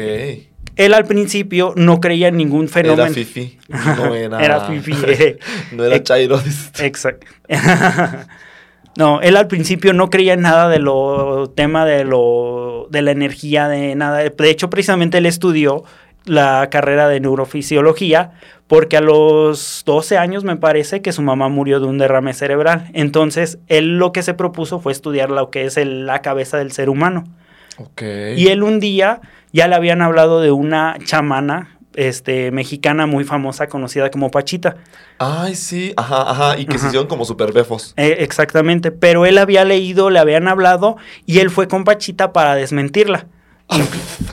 Él al principio no creía en ningún fenómeno. Era Fifi. No era. Era fifi, [LAUGHS] eh. no era Chairo. Exacto. [LAUGHS] no, él al principio no creía en nada de lo tema de lo de la energía de nada. De hecho, precisamente él estudió la carrera de neurofisiología porque a los 12 años me parece que su mamá murió de un derrame cerebral. Entonces, él lo que se propuso fue estudiar lo que es el- la cabeza del ser humano. Ok. Y él un día ya le habían hablado de una chamana este, mexicana muy famosa conocida como Pachita. Ay, sí. Ajá, ajá. Y que se Ajá. hicieron como super befos. Eh, exactamente, pero él había leído, le habían hablado y él fue con Pachita para desmentirla.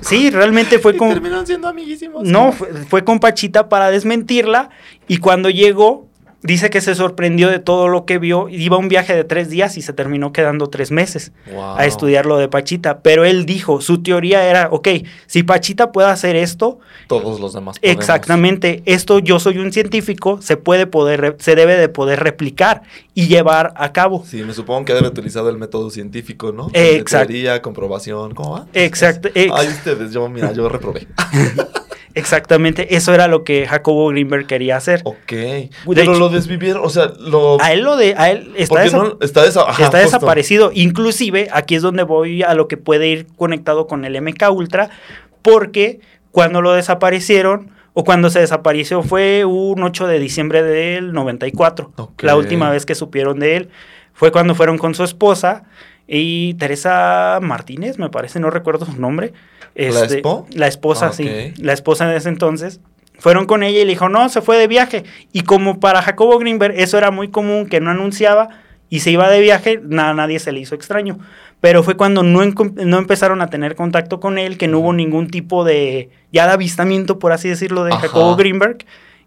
Sí, realmente fue [LAUGHS] Y con... terminaron siendo amiguísimos. No, fue, fue con Pachita para desmentirla y cuando llegó, dice que se sorprendió de todo lo que vio. Iba a un viaje de tres días y se terminó quedando tres meses Wow. a estudiar lo de Pachita. Pero él dijo, su teoría era, ok, si Pachita puede hacer esto, Todos los demás. podemos. Exactamente, esto yo soy un científico, se puede poder, se debe de poder replicar y llevar a cabo. Sí, me supongo que debe utilizado el método científico, ¿no? Exacto. teoría, comprobación, ¿cómo va? Exacto, ex- Ay, ustedes, yo, mira, yo reprobé. [LAUGHS] exactamente, eso era lo que Jacobo Greenberg quería hacer. Ok. De Pero hecho- lo desvivieron, o sea, lo... A él lo de, a él está, ¿Por qué desa- no? Está, desa- ajá, está justo. desaparecido. Inclusive, aquí es donde voy a lo que puede ir conectado con el MK Ultra, porque cuando lo desaparecieron, o cuando se desapareció, fue un 8 de diciembre del 94. Ok. La última vez que supieron de él fue cuando fueron con su esposa y Teresa Martínez, me parece, no recuerdo su nombre. ¿La Este, espo? La esposa, Ah, sí. La esposa de ese entonces. Fueron con ella y le dijo, no, se fue de viaje. Y como para Jacobo Greenberg eso era muy común, que no anunciaba y se iba de viaje, nada, nadie se le hizo extraño. Pero fue cuando no, no empezaron a tener contacto con él, que no hubo ningún tipo de, ya de avistamiento, por así decirlo, de Ajá. Jacobo Greenberg,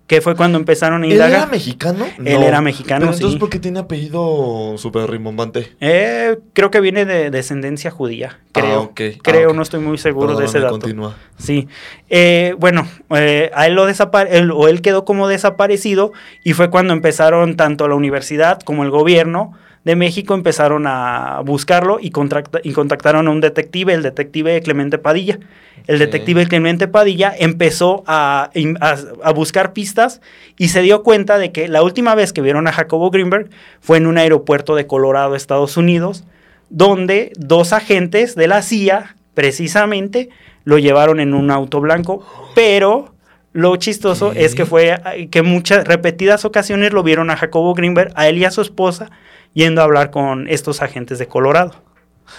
que fue cuando empezaron a ¿Él indagar. era mexicano? Él era mexicano, Pero entonces, sí. ¿por qué tiene apellido súper rimbombante? Eh, creo que viene de descendencia judía, creo. Ah, ok. Ah, Creo, no estoy muy seguro de ese Perdóname, dato. continúa. Sí. Eh, bueno, eh, a él lo él- o él quedó como desaparecido y fue cuando empezaron tanto la universidad como el gobierno de México empezaron a buscarlo y, y contactaron a un detective, el detective Clemente Padilla. El detective Clemente Padilla empezó a, a- a buscar pistas y se dio cuenta de que la última vez que vieron a Jacobo Greenberg fue en un aeropuerto de Colorado, Estados Unidos, donde dos agentes de la CIA, precisamente, lo llevaron en un auto blanco, pero lo chistoso es que fue que muchas repetidas ocasiones lo vieron a Jacobo Greenberg, a él y a su esposa, yendo a hablar con estos agentes de Colorado.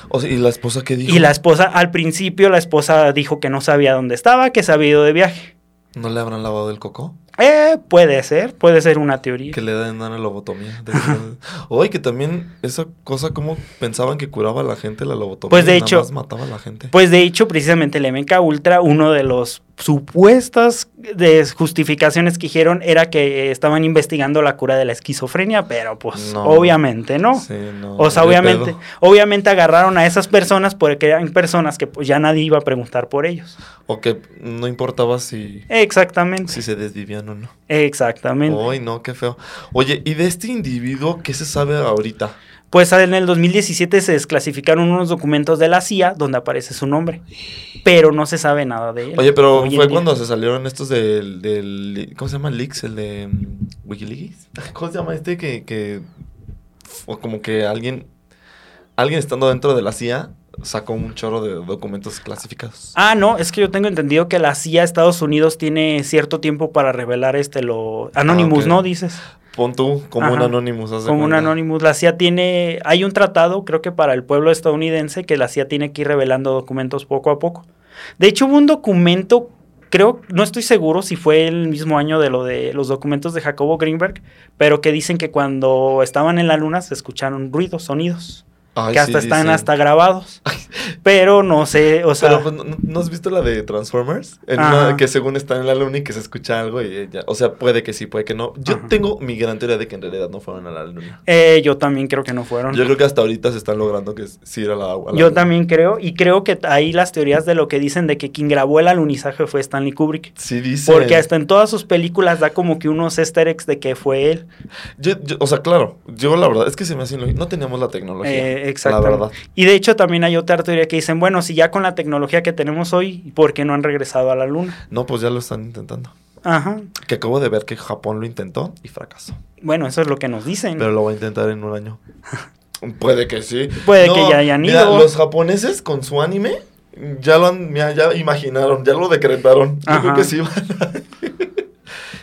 O sea, ¿Y la esposa qué dijo? Y la esposa, al principio, la esposa dijo que no sabía dónde estaba, que se había ido de viaje. ¿No le habrán lavado el coco? Eh, puede ser, puede ser una teoría. Que le den una lobotomía. [LAUGHS] Oye, que también esa cosa, como pensaban que curaba a la gente la lobotomía? Pues, de hecho- mataba a la gente. Pues de hecho, precisamente el MK Ultra, uno de los supuestas justificaciones que dijeron era que estaban investigando la cura de la esquizofrenia, pero pues No. obviamente no. Sí, no, O sea, obviamente, pedo. obviamente agarraron a esas personas porque eran personas que pues ya nadie iba a preguntar por ellos. O que no importaba si, Exactamente. si se desvivían o no. Exactamente. Ay, no, qué feo. Oye, ¿y de este individuo qué se sabe ahorita? Pues en el 2017 se desclasificaron unos documentos de la CIA donde aparece su nombre, pero no se sabe nada de él. Oye, pero fue cuando se salieron estos del, del ¿cómo se llama? Leaks, el de mm, Wikileaks. [LAUGHS] ¿Cómo se llama este que, que o como que alguien alguien estando dentro de la CIA sacó un chorro de documentos clasificados? Ah, no, es que yo tengo entendido que la CIA Estados Unidos tiene cierto tiempo para revelar este lo Anonymous, ok. ¿no? Dices. Pon tú como un. Anonymous. Como un. Anonymous, la CIA tiene, hay un tratado, creo que para el pueblo estadounidense, que la CIA tiene que ir revelando documentos poco a poco. De hecho, hubo un documento, creo, no estoy seguro si fue el mismo año de lo de los documentos de Jacobo Greenberg, pero que dicen que cuando estaban en la luna se escucharon ruidos, sonidos, Ay, que sí, hasta están hasta grabados. [LAUGHS] Pero no sé, o sea, Pero pues, ¿no, no has visto la de Transformers? En una que según está en la luna y que se escucha algo y ya. O sea, puede que sí, puede que no. Yo Ajá. tengo mi gran teoría de que en realidad no fueron a la luna. eh, yo también creo que no fueron. Yo creo que hasta ahorita se están logrando que sí era la agua. Yo luna. también creo, y creo que ahí las teorías de lo que dicen de que quien grabó el alunizaje fue Stanley Kubrick. Sí dice. Porque hasta en todas sus películas da como que unos easter eggs de que fue él. Yo, yo- o sea, claro, yo la verdad es que se me hace. No teníamos la tecnología. Eh, exactamente. Y de hecho también hay otra teoría que dicen, bueno, si ya con la tecnología que tenemos hoy, ¿por qué no han regresado a la luna? No, pues ya lo están intentando. Ajá. Que acabo de ver que Japón lo intentó y fracasó. Bueno, eso es lo que nos dicen. Pero lo va a intentar en un año. [LAUGHS] Puede que sí. Puede que ya hayan mira, ido. los japoneses con su anime ya lo han, mira, ya imaginaron, ya lo decretaron. Yo creo que sí van a-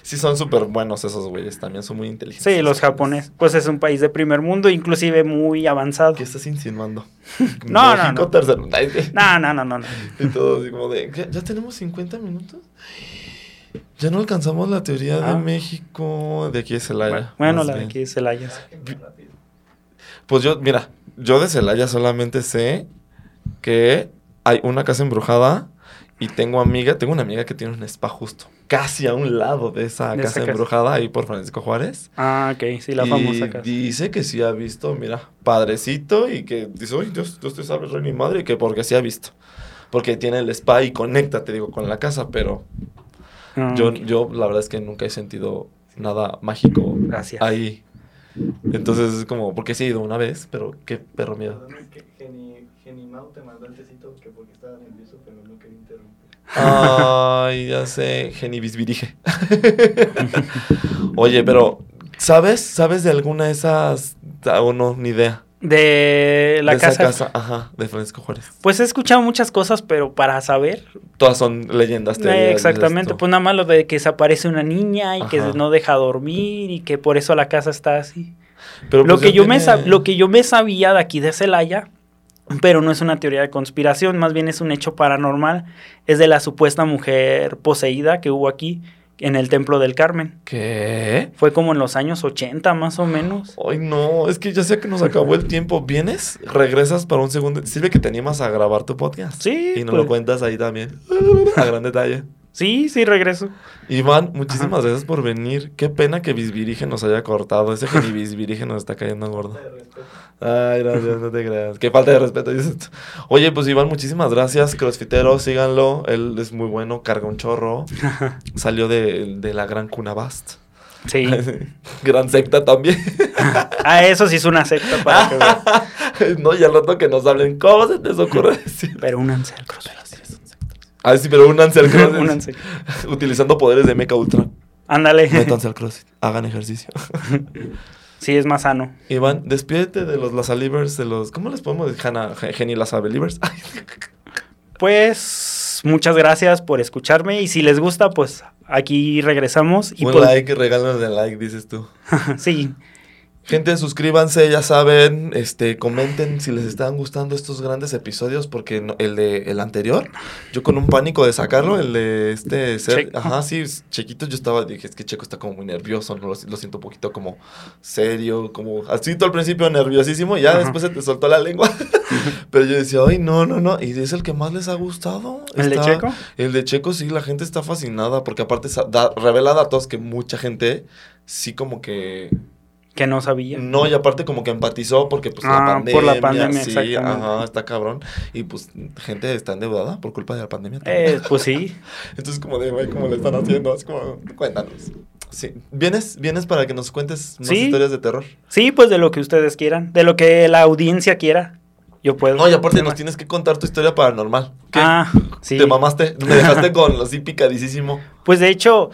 Sí son súper buenos esos güeyes, también son muy inteligentes. Sí, los japoneses. Pues es un país de primer mundo, inclusive muy avanzado. ¿Qué estás insinuando? [LAUGHS] No, no, México no. sí. [LAUGHS] No, no, no, no. no. Y todo así como de, ¿ya, ya tenemos 50 minutos? Ya no alcanzamos la teoría Ah. de México, de aquí de Celaya. Bueno, la de aquí de Celaya. Pues yo, mira, yo de Celaya solamente sé que hay una casa embrujada y tengo amiga, tengo una amiga que tiene un spa justo, casi a un lado de esa De esa casa casa. embrujada ahí por Francisco Juárez. Ah, ok, sí, la y famosa casa. dice que sí ha visto, mira, padrecito y que dice, oye, Dios, Dios te sabe, rey mi madre, y que porque sí ha visto. Porque tiene el spa y conecta, te digo, con la casa, pero Ah, yo, yo la verdad es que nunca he sentido nada mágico Gracias. ahí. Entonces es como, porque sí he ido una vez, pero qué perro miedo. Que Genimao te mandó el tecito que porque estaba nervioso, pero no quería interrumpir. Ay, ya sé, Genibisbirige. [LAUGHS] Oye, pero, ¿sabes? ¿Sabes de alguna de esas? Ah, O no, ni idea. De la de esa casa. casa, ajá, de Francisco Juárez. Pues he escuchado muchas cosas, pero para saber. Todas son leyendas. eh, teorías, exactamente. Pues nada más lo de que se aparece una niña y que no deja dormir y que por eso la casa está así. Pero lo, pues que yo me tiene- lo que yo me sabía de aquí de Celaya pero no es una teoría de conspiración, más bien es un hecho paranormal. Es de la supuesta mujer poseída que hubo aquí en el Templo del Carmen. ¿Qué? Fue como en los años 80 más o menos. [GASPS] Ay, no, es que ya sé que nos acabó el tiempo. ¿Vienes? ¿Regresas para un segundo? Sirve que te animas a grabar tu podcast. Sí. Y nos pues, lo cuentas ahí también. [LAUGHS] A gran detalle. Sí, sí, regreso. Iván, muchísimas gracias por venir. Qué pena que Bisvirige nos haya cortado. Ese que ni Bisvirige nos está cayendo gordo. De respeto. Ay, gracias, no te creas. Qué falta de respeto dices tú. Oye, pues Iván, muchísimas gracias. Crossfitero, síganlo. Él es muy bueno, carga un chorro. [LAUGHS] Salió de, de la gran Cunabast. Sí. [LAUGHS] gran secta también. [LAUGHS] ah, eso sí es una secta para que vean. no, y al rato que nos hablen, ¿cómo se les ocurre decir? Pero únanse al CrossFit. Ah, sí, pero únanse al [LAUGHS] CrossFit. Únanse. [LAUGHS] Utilizando poderes de Mecha Ultra. Ándale. Métanse al [LAUGHS] CrossFit. Hagan ejercicio. Sí, es más sano. Iván, despídete de los Lasalivers, de los... ¿Cómo les podemos decir? Hannah, Geni Lasalivers. Ay, Pues muchas gracias por escucharme y si les gusta, pues aquí regresamos. Y un like, regálanos el like, dices tú. sí, Gente, suscríbanse, ya saben, este, comenten si les están gustando estos grandes episodios, porque no- el de el anterior, yo con un pánico de sacarlo, el de este ser, Checo. ajá, sí, chiquito, yo estaba, dije, es que Checo está como muy nervioso, ¿no? lo, lo siento un poquito como serio, como así todo al principio nerviosísimo, y ya Ajá. después se te soltó la lengua. [LAUGHS] Pero yo decía, ay, no, no, no, y es el que más les ha gustado. el de Checo. el de Checo sí, la gente está fascinada porque aparte da- revela datos que mucha gente sí como que Que no sabía. no, y aparte como que empatizó porque pues la Ah, pandemia, por la pandemia, sí, ajá, está cabrón. Y pues gente está endeudada por culpa de la pandemia. Eh, pues sí. [LAUGHS] Entonces como de, güey, ¿cómo le están haciendo? Así como, cuéntanos. Sí, ¿vienes, vienes para que nos cuentes más Sí. historias de terror? Sí, pues de lo que ustedes quieran. De lo que la audiencia quiera. Yo puedo. No, y aparte nos tienes que contar tu historia paranormal. ¿Qué? Ah, sí. Te mamaste, me dejaste con así picadísimo. Pues de hecho,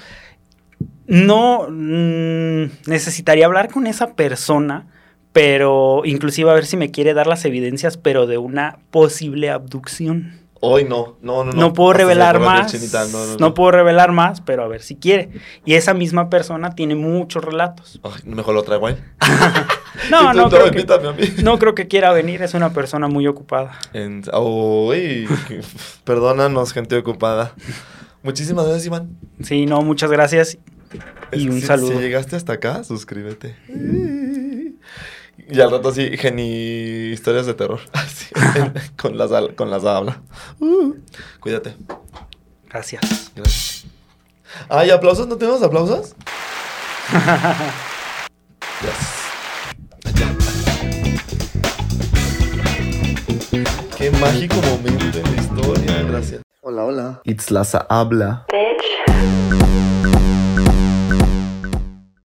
no mm, necesitaría hablar con esa persona, pero inclusive a ver si me quiere dar las evidencias, pero de una posible abducción. Hoy no, no, no. No, puedo Hasta se revelar más. chinita, no, no, no no. puedo revelar más, pero a ver si quiere. Y esa misma persona tiene muchos relatos. Ay, mejor lo traigo a él. [LAUGHS] No, [LAUGHS] no no, creo, que, invítame a mí. no creo que quiera venir, es una persona muy ocupada. En- Uy, perdónanos, gente ocupada. Muchísimas gracias, Iván. Sí, no, muchas gracias y un si, saludo. Si llegaste hasta acá, suscríbete. Y al rato sí, geni historias de terror. [LAUGHS] Así, [LAUGHS] con las con las habla. Uh, cuídate. Gracias. Gracias. Ah, ¿y aplausos? ¿No tenemos aplausos? [LAUGHS] Yes. Qué mágico momento en la historia, gracias. Hola, hola. Itzlaza habla. bitch.